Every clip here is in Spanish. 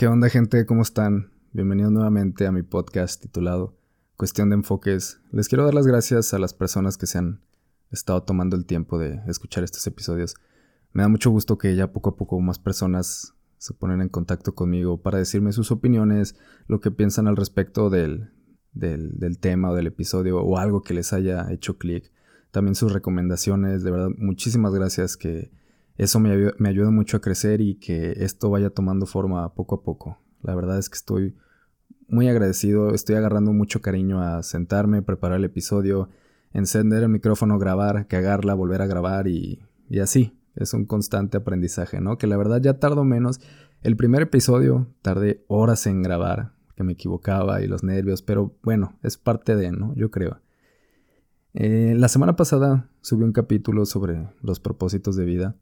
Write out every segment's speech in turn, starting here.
¿Qué onda gente? ¿Cómo están? Bienvenidos nuevamente a mi podcast titulado Cuestión de Enfoques. Les quiero dar las gracias a las personas que se han estado tomando el tiempo de escuchar estos episodios. Me da mucho gusto que ya poco a poco más personas se ponen en contacto conmigo para decirme sus opiniones, lo que piensan al respecto del, del, tema o del episodio o algo que les haya hecho clic. También sus recomendaciones, de verdad, muchísimas gracias que eso me, ayuda mucho a crecer y que esto vaya tomando forma poco a poco. La verdad es que estoy muy agradecido, estoy agarrando mucho cariño a sentarme, preparar el episodio, encender el micrófono, grabar, cagarla, volver a grabar y, y así. Es un constante aprendizaje, ¿no? Que la verdad ya tardo menos. El primer episodio tardé horas en grabar, que me equivocaba y los nervios, pero bueno, es parte de, ¿no? Yo creo. Eh, la semana pasada subí un capítulo sobre los propósitos de vida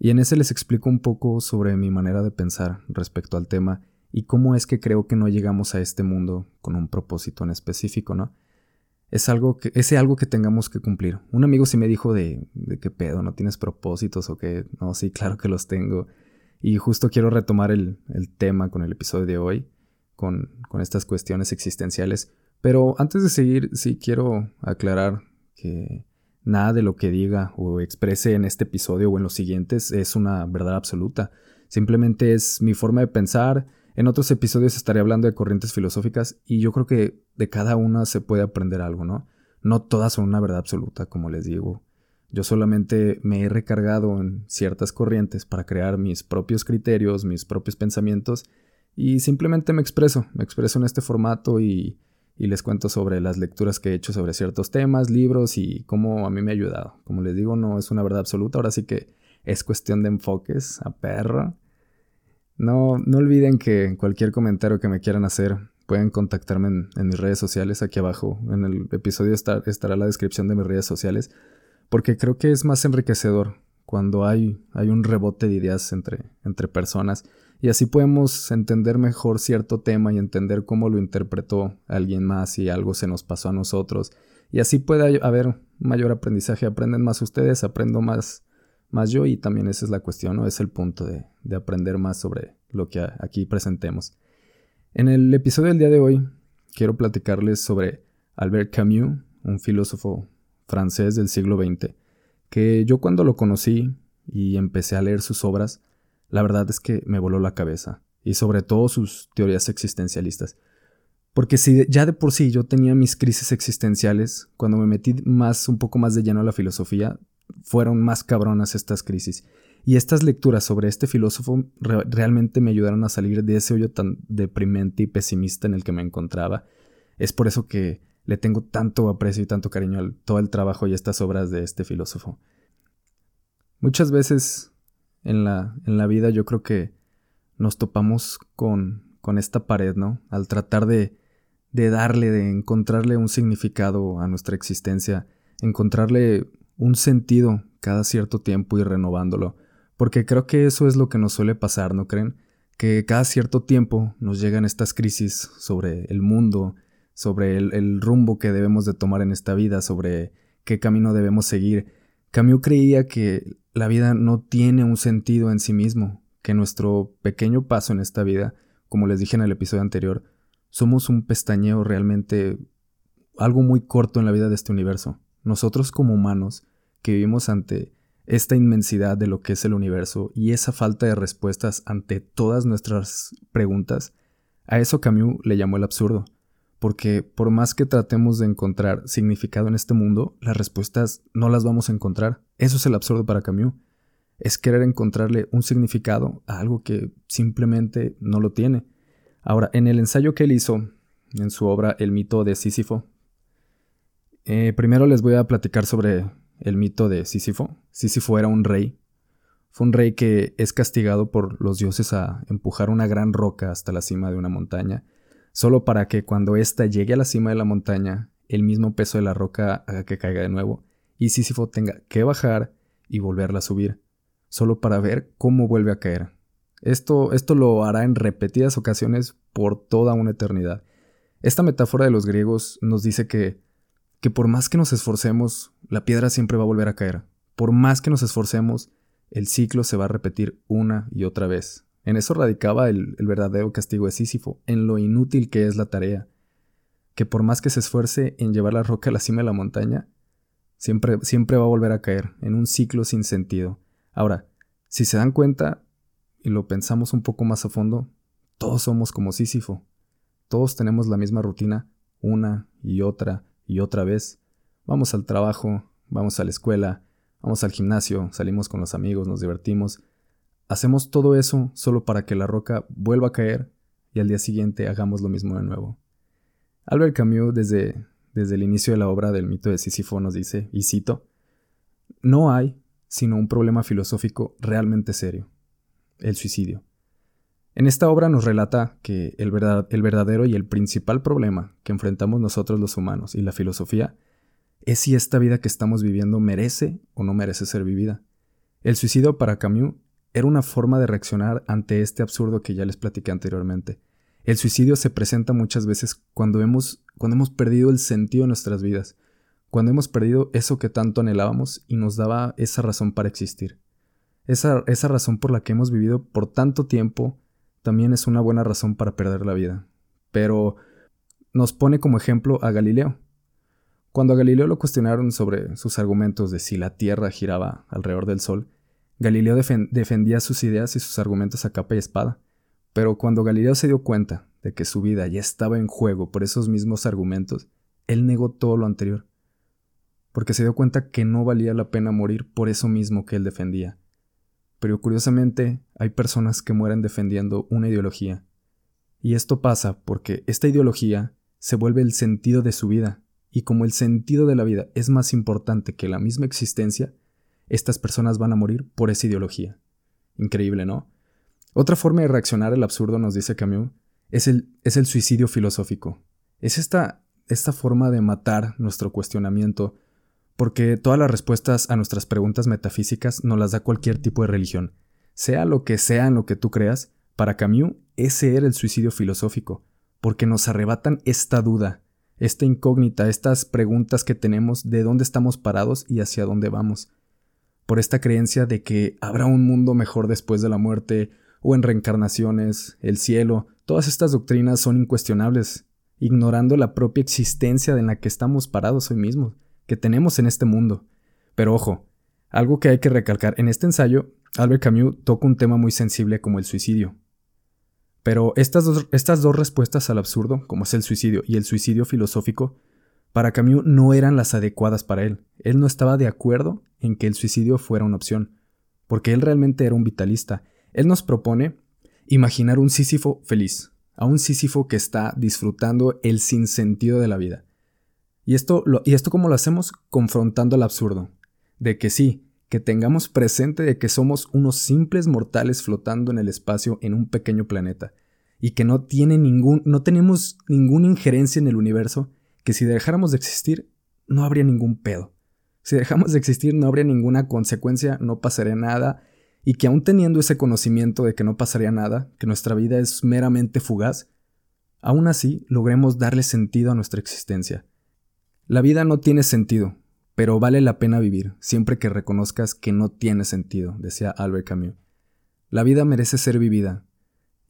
y en ese les explico un poco sobre mi manera de pensar respecto al tema y cómo es que creo que no llegamos a este mundo con un propósito en específico, ¿no? Es algo que, ese algo que tengamos que cumplir. Un amigo sí me dijo de, qué pedo, ¿no tienes propósitos o qué? No, sí, claro que los tengo. Y justo quiero retomar el, el tema con el episodio de hoy con, estas cuestiones existenciales. Pero antes de seguir, sí quiero aclarar que nada de lo que diga o exprese en este episodio o en los siguientes es una verdad absoluta. Simplemente es mi forma de pensar. En otros episodios estaré hablando de corrientes filosóficas y yo creo que de cada una se puede aprender algo, ¿no? No todas son una verdad absoluta, como les digo. Yo solamente me he recargado en ciertas corrientes para crear mis propios criterios, mis propios pensamientos y simplemente me expreso, me expreso en este formato y, les cuento sobre las lecturas que he hecho sobre ciertos temas, libros y cómo a mí me ha ayudado. Como les digo, no es una verdad absoluta, ahora sí que es cuestión de enfoques a perro. No, no olviden que cualquier comentario que me quieran hacer pueden contactarme en, mis redes sociales. Aquí abajo en el episodio estará la descripción de mis redes sociales. Porque creo que es más enriquecedor cuando hay, hay un rebote de ideas entre, entre personas y así podemos entender mejor cierto tema y entender cómo lo interpretó alguien más y algo se nos pasó a nosotros. Y así puede haber mayor aprendizaje. Aprenden más ustedes, aprendo más, más yo y también esa es la cuestión, ¿no? Es el punto de, de aprender más sobre lo que aquí presentemos. En el episodio del día de hoy quiero platicarles sobre Albert Camus, un filósofo francés del siglo XX, que yo cuando lo conocí y empecé a leer sus obras, la verdad es que me voló la cabeza, y sobre todo sus teorías existencialistas. Porque si ya de por sí yo tenía mis crisis existenciales, cuando me metí más, un poco más de lleno a la filosofía, fueron más cabronas estas crisis. Y estas lecturas sobre este filósofo realmente me ayudaron a salir de ese hoyo tan deprimente y pesimista en el que me encontraba. Es por eso que le tengo tanto aprecio y tanto cariño a todo el trabajo y estas obras de este filósofo. Muchas veces en la, en la vida yo creo que nos topamos con, con esta pared, ¿no? Al tratar de, de darle, de encontrarle un significado a nuestra existencia, encontrarle un sentido cada cierto tiempo y renovándolo. Porque creo que eso es lo que nos suele pasar, ¿no creen? Que cada cierto tiempo nos llegan estas crisis sobre el mundo, sobre el, el rumbo que debemos de tomar en esta vida, sobre qué camino debemos seguir. Camus creía que la vida no tiene un sentido en sí mismo, que nuestro pequeño paso en esta vida, como les dije en el episodio anterior, somos un pestañeo realmente algo muy corto en la vida de este universo. Nosotros como humanos, que vivimos ante esta inmensidad de lo que es el universo y esa falta de respuestas ante todas nuestras preguntas, a eso Camus le llamó el absurdo porque por más que tratemos de encontrar significado en este mundo, las respuestas no las vamos a encontrar. Eso es el absurdo para Camus. Es querer encontrarle un significado a algo que simplemente no lo tiene. Ahora, en el ensayo que él hizo, en su obra El mito de Sísifo, eh, primero les voy a platicar sobre el mito de Sísifo. Sísifo era un rey. Fue un rey que es castigado por los dioses a empujar una gran roca hasta la cima de una montaña solo para que cuando ésta llegue a la cima de la montaña, el mismo peso de la roca haga que caiga de nuevo, y Sísifo tenga que bajar y volverla a subir, solo para ver cómo vuelve a caer. Esto, esto lo hará en repetidas ocasiones por toda una eternidad. Esta metáfora de los griegos nos dice que, que por más que nos esforcemos, la piedra siempre va a volver a caer. Por más que nos esforcemos, el ciclo se va a repetir una y otra vez. En eso radicaba el, verdadero castigo de Sísifo, en lo inútil que es la tarea. Que por más que se esfuerce en llevar la roca a la cima de la montaña, siempre, siempre va a volver a caer en un ciclo sin sentido. Ahora, si se dan cuenta y lo pensamos un poco más a fondo, todos somos como Sísifo. Todos tenemos la misma rutina una y otra y otra vez. Vamos al trabajo, vamos a la escuela, vamos al gimnasio, salimos con los amigos, nos divertimos. Hacemos todo eso solo para que la roca vuelva a caer y al día siguiente hagamos lo mismo de nuevo. Albert Camus desde, desde el inicio de la obra del mito de Sísifo nos dice, y cito, No hay sino un problema filosófico realmente serio, el suicidio. En esta obra nos relata que el, el, verdadero y el principal problema que enfrentamos nosotros los humanos y la filosofía es si esta vida que estamos viviendo merece o no merece ser vivida. El suicidio para Camus era una forma de reaccionar ante este absurdo que ya les platiqué anteriormente. El suicidio se presenta muchas veces cuando hemos, cuando hemos perdido el sentido de nuestras vidas, cuando hemos perdido eso que tanto anhelábamos y nos daba esa razón para existir. Esa, esa razón por la que hemos vivido por tanto tiempo también es una buena razón para perder la vida. Pero nos pone como ejemplo a Galileo. Cuando a Galileo lo cuestionaron sobre sus argumentos de si la Tierra giraba alrededor del Sol, Galileo defendía sus ideas y sus argumentos a capa y espada. Pero cuando Galileo se dio cuenta de que su vida ya estaba en juego por esos mismos argumentos, él negó todo lo anterior, porque se dio cuenta que no valía la pena morir por eso mismo que él defendía. Pero curiosamente, hay personas que mueren defendiendo una ideología. Y esto pasa porque esta ideología se vuelve el sentido de su vida, y como el sentido de la vida es más importante que la misma existencia, estas personas van a morir por esa ideología. Increíble, ¿no? Otra forma de reaccionar al absurdo, nos dice Camus, es el, es el suicidio filosófico. Es esta, esta forma de matar nuestro cuestionamiento, porque todas las respuestas a nuestras preguntas metafísicas nos las da cualquier tipo de religión. Sea lo que sea en lo que tú creas, para Camus ese era el suicidio filosófico, porque nos arrebatan esta duda, esta incógnita, estas preguntas que tenemos de dónde estamos parados y hacia dónde vamos. Por esta creencia de que habrá un mundo mejor después de la muerte, o en reencarnaciones, el cielo, todas estas doctrinas son incuestionables, ignorando la propia existencia en la que estamos parados hoy mismos, que tenemos en este mundo. Pero ojo, algo que hay que recalcar, en este ensayo, Albert Camus toca un tema muy sensible como el suicidio. Pero estas dos, estas dos respuestas al absurdo, como es el suicidio y el suicidio filosófico, para Camus no eran las adecuadas para él. Él no estaba de acuerdo en que el suicidio fuera una opción, porque él realmente era un vitalista él nos propone imaginar un Sísifo feliz, a un Sísifo que está disfrutando el sinsentido de la vida. Y esto, y esto cómo lo hacemos confrontando el absurdo, de que sí, que tengamos presente de que somos unos simples mortales flotando en el espacio en un pequeño planeta, y que no, tiene ningún, no tenemos ninguna injerencia en el universo, que si dejáramos de existir, no habría ningún pedo. Si dejamos de existir, no habría ninguna consecuencia, no pasaría nada, y que aún teniendo ese conocimiento de que no pasaría nada, que nuestra vida es meramente fugaz, aún así logremos darle sentido a nuestra existencia. La vida no tiene sentido, pero vale la pena vivir siempre que reconozcas que no tiene sentido, decía Albert Camus. La vida merece ser vivida,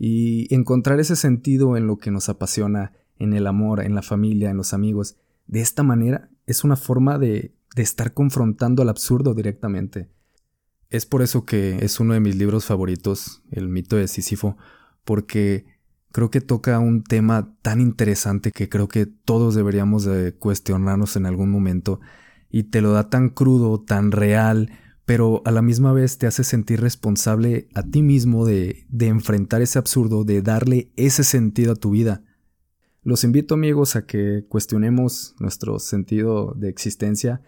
y encontrar ese sentido en lo que nos apasiona, en el amor, en la familia, en los amigos, de esta manera es una forma de, de estar confrontando al absurdo directamente es por eso que es uno de mis libros favoritos, El mito de Sísifo, porque creo que toca un tema tan interesante que creo que todos deberíamos de cuestionarnos en algún momento y te lo da tan crudo, tan real, pero a la misma vez te hace sentir responsable a ti mismo de, de enfrentar ese absurdo, de darle ese sentido a tu vida. Los invito amigos a que cuestionemos nuestro sentido de existencia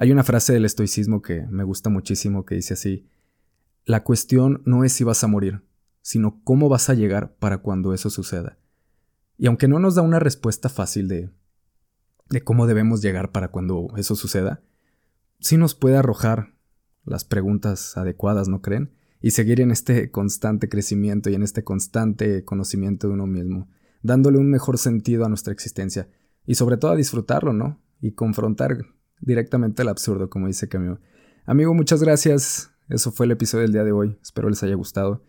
hay una frase del estoicismo que me gusta muchísimo que dice así, la cuestión no es si vas a morir, sino cómo vas a llegar para cuando eso suceda. Y aunque no nos da una respuesta fácil de, de cómo debemos llegar para cuando eso suceda, sí nos puede arrojar las preguntas adecuadas, ¿no creen? Y seguir en este constante crecimiento y en este constante conocimiento de uno mismo, dándole un mejor sentido a nuestra existencia y sobre todo a disfrutarlo, ¿no? Y confrontar directamente al absurdo, como dice Camus. Amigo, muchas gracias. Eso fue el episodio del día de hoy. Espero les haya gustado.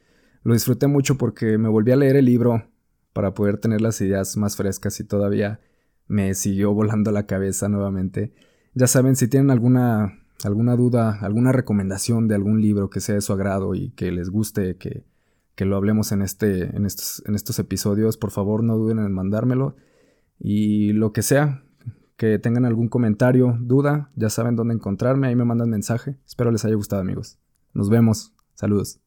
Lo disfruté mucho porque me volví a leer el libro para poder tener las ideas más frescas y todavía me siguió volando la cabeza nuevamente. Ya saben, si tienen alguna, alguna duda, alguna recomendación de algún libro que sea de su agrado y que les guste que, que lo hablemos en, este, en, estos, en estos episodios, por favor no duden en mandármelo. Y lo que sea, que tengan algún comentario, duda, ya saben dónde encontrarme, ahí me mandan mensaje. Espero les haya gustado amigos. Nos vemos. Saludos.